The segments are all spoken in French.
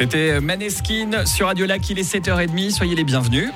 C'était Maneskin sur Radio Lac, il est 7h30, soyez les bienvenus.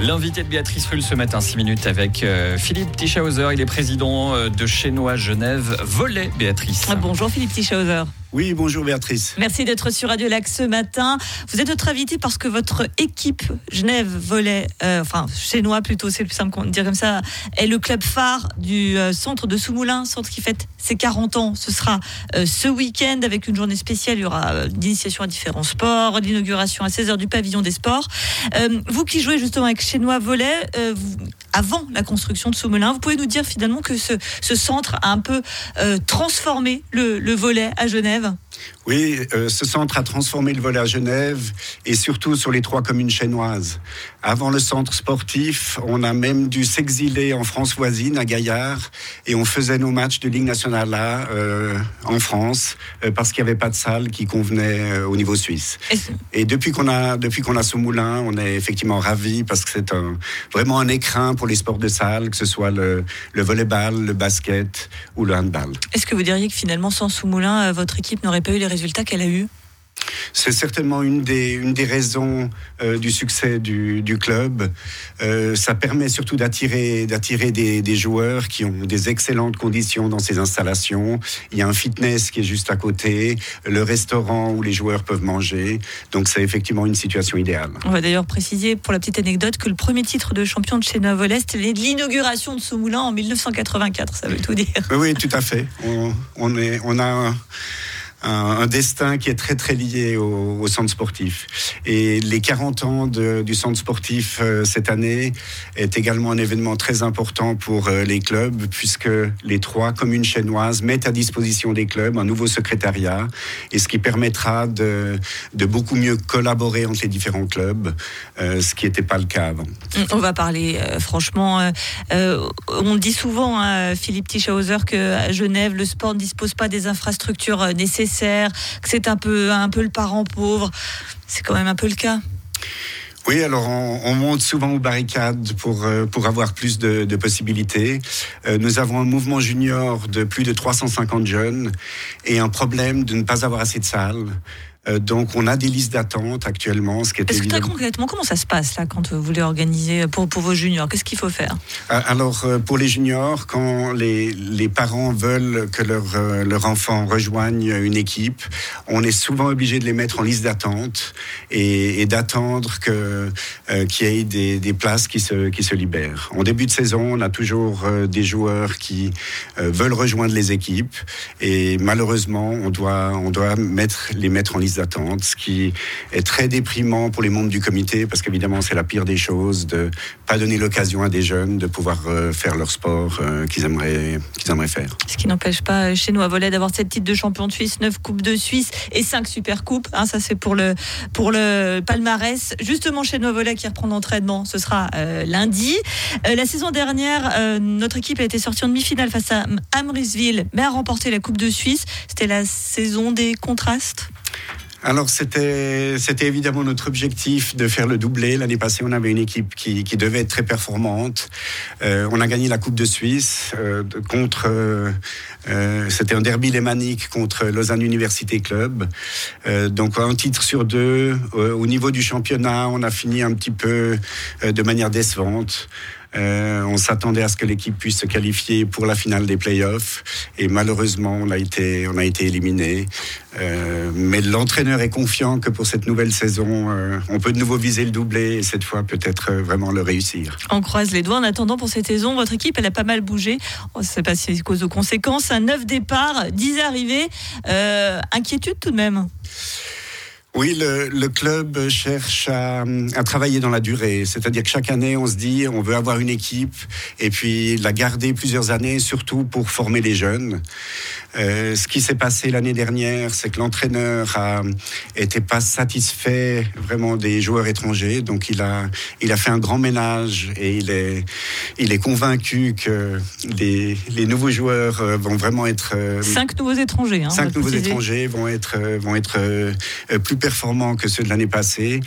L'invité de Béatrice Rulle ce matin, 6 minutes avec euh, Philippe Tischauser. Il est président euh, de Chenois Genève. Volet, Béatrice. Ah, bonjour Philippe Tischauser. Oui, bonjour Béatrice. Merci d'être sur Radio Lac ce matin. Vous êtes notre invité parce que votre équipe Genève Volet, euh, enfin Chenois plutôt, c'est plus simple de dire comme ça, est le club phare du centre de Soumoulin, centre qui fête ses 40 ans. Ce sera ce week-end avec une journée spéciale. Il y aura d'initiation à différents sports, l'inauguration à 16h du pavillon des sports. vous qui jouez justement avec Chenois Volet, euh, avant la construction de Soumelin, vous pouvez nous dire finalement que ce, centre a un peu euh, transformé le volet à Genève? Oui, euh, ce centre a transformé le volet à Genève et surtout sur les trois communes chinoises. Avant le centre sportif, on a même dû s'exiler en France voisine, à Gaillard, et on faisait nos matchs de Ligue nationale là, euh, en France, euh, parce qu'il n'y avait pas de salle qui convenait au niveau suisse. Et depuis qu'on a, depuis qu'on a ce moulin, on est effectivement ravis parce que c'est un, vraiment un écrin pour les sports de salle, que ce soit le, le volleyball, le basket ou le handball. Est-ce que vous diriez que finalement, sans Soumoulin, votre équipe n'aurait pas eu les résultats qu'elle a eus c'est certainement une des, une des raisons euh, du succès du, du club. Euh, ça permet surtout d'attirer, d'attirer des, des, joueurs qui ont des excellentes conditions dans ces installations. Il y a un fitness qui est juste à côté, le restaurant où les joueurs peuvent manger. Donc c'est effectivement une situation idéale. On va d'ailleurs préciser pour la petite anecdote que le premier titre de champion de chez Novolest, est l'inauguration de ce moulin en 1984. Ça veut tout dire. Oui, tout à fait. On, on, est, on a... Un, un, destin qui est très très lié au, centre sportif. Et les 40 ans du centre sportif euh, cette année est également un événement très important pour euh, les clubs puisque les trois communes chinoises mettent à disposition des clubs un nouveau secrétariat et ce qui permettra de, beaucoup mieux collaborer entre les différents clubs, euh, ce qui n'était pas le cas avant. On va parler franchement. on dit souvent, hein, Philippe Tischhauser, que Genève, le sport ne dispose pas des infrastructures nécessaires que c'est un peu, un peu le parent pauvre. C'est quand même un peu le cas. Oui, alors on, monte souvent aux barricades pour, euh, pour avoir plus de, possibilités. Euh, nous avons un mouvement junior de plus de 350 jeunes et un problème de ne pas avoir assez de salles. Euh, donc, on a des listes d'attente actuellement. Ce qui est, Est-ce que concrètement, comment ça se passe là quand vous voulez organiser pour, pour vos juniors? Qu'est-ce qu'il faut faire? Euh, Alors, euh, pour les juniors, quand les, les parents veulent que leur, leur enfant rejoigne une équipe, on est souvent obligé de les mettre en liste d'attente et, d'attendre que, qu'il y ait des, des, places qui se, qui se libèrent. En début de saison, on a toujours des joueurs qui veulent rejoindre les équipes et malheureusement, on doit, on doit mettre, les mettre en liste d'attente, ce qui est très déprimant pour les membres du comité, parce qu'évidemment, c'est la pire des choses de pas donner l'occasion à des jeunes de pouvoir euh, faire leur sport euh, qu'ils aimeraient, qu'ils aimeraient faire. Ce qui n'empêche pas euh, chez nous à d'avoir cette titre de champion de Suisse, 9 coupes de Suisse et 5 super coupes. Hein, ça, c'est pour le, pour le palmarès. Justement, chez nous à qui reprend l'entraînement, ce sera lundi. la saison dernière, notre équipe a été sortie en demi-finale face à Amrisville, mais a remporté la Coupe de Suisse. C'était la saison des contrastes? Alors c'était évidemment notre objectif de faire le doublé. L'année passée, on avait une équipe qui, qui devait être très performante. Euh, on a gagné la Coupe de Suisse euh, contre. Euh, c'était un derby lémanique contre Lausanne Université Club. Donc un titre sur deux. au niveau du championnat, on a fini un petit peu de manière décevante. Euh, on s'attendait à ce que l'équipe puisse se qualifier pour la finale des playoffs et malheureusement on a été, on a été éliminé. Euh, mais l'entraîneur est confiant que pour cette nouvelle saison, euh, on peut de nouveau viser le doublé et cette fois peut-être vraiment le réussir. On croise les doigts. En attendant pour cette saison, votre équipe, elle a pas mal bougé. On ne sait pas si c'est cause de conséquences. Un neuf départ, 10 arrivées. inquiétude tout de même oui, le, le, club cherche à, à, travailler dans la durée. C'est-à-dire que chaque année, on se dit, on veut avoir une équipe et puis la garder plusieurs années, surtout pour former les jeunes. Euh, ce qui s'est passé l'année dernière, c'est que l'entraîneur a été pas satisfait vraiment des joueurs étrangers, donc il a, il a fait un grand ménage et il est, il est convaincu que les, les nouveaux joueurs euh, vont vraiment être euh, cinq nouveaux étrangers. Hein, cinq nouveaux étrangers vont être, vont être plus performants que ceux de l'année passée.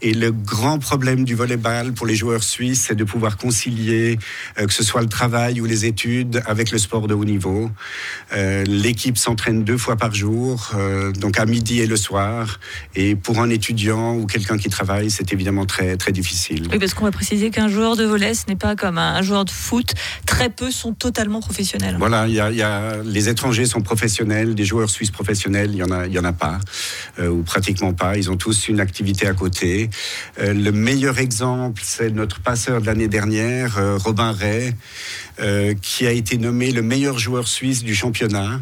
Et le grand problème du volleyball pour les joueurs suisses, c'est de pouvoir concilier euh, que ce soit le travail ou les études avec le sport de haut niveau. Euh, l'équipe s'entraîne deux fois par jour, euh, donc à midi et le soir. Et pour un étudiant ou quelqu'un qui travaille, c'est évidemment très, très difficile. Oui, parce qu'on va préciser qu'un joueur de volley, ce n'est pas comme un joueur de foot. Très peu sont totalement professionnels. Voilà, il y a, les étrangers sont professionnels, des joueurs suisses professionnels, il y en a, y en a pas, ou pratiquement pas. Ils ont tous une activité à côté. le meilleur exemple, c'est notre passeur de l'année dernière, Robin Ray, euh, qui a été nommé le meilleur joueur suisse du championnat.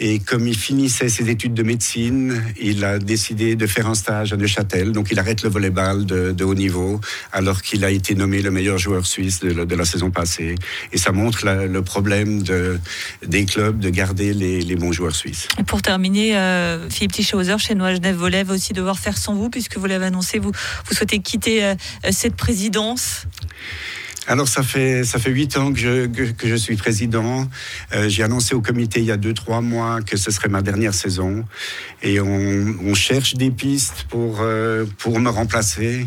Et comme il finissait ses études de médecine, il a décidé de faire un stage à Neuchâtel. Donc il arrête le volleyball de, de haut niveau, alors qu'il a été nommé le meilleur joueur suisse de, la saison passée. Et ça montre le problème de, des clubs de garder les, bons joueurs suisses. Et pour terminer, euh, Philippe Tischhauser, chez Noix Genève Volley, aussi devoir faire sans vous, puisque vous l'avez annoncé, vous, vous souhaitez quitter euh, cette présidence. Alors ça fait ça fait huit ans que je que, je suis président. Euh, J'ai annoncé au comité il y a deux trois mois que ce serait ma dernière saison et on, on cherche des pistes pour euh, pour me remplacer.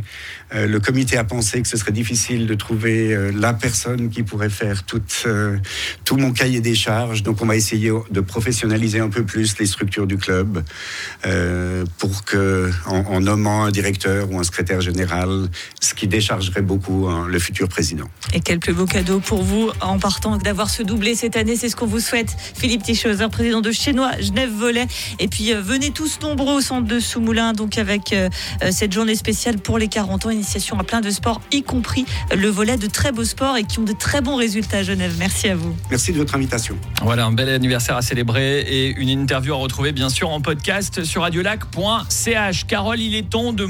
Euh, le comité a pensé que ce serait difficile de trouver euh, la personne qui pourrait faire tout, euh, tout mon cahier des charges. Donc on va essayer de professionnaliser un peu plus les structures du club pour que, en, nommant un directeur ou un secrétaire général, ce qui déchargerait beaucoup hein, le futur président. Et quel plus beau cadeau pour vous en partant d'avoir ce doublé cette année, c'est ce qu'on vous souhaite. Philippe Tichauser, président de Chenois Genève Volet. Et puis venez tous nombreux au centre de Soumoulin, donc avec cette journée spéciale pour les 40 ans initiation à plein de sports, y compris le volet de très beaux sports et qui ont de très bons résultats à Genève. Merci à vous. Merci de votre invitation. Voilà, un bel anniversaire à célébrer et une interview à retrouver bien sûr en podcast sur radiolac.ch. Carole, il est temps de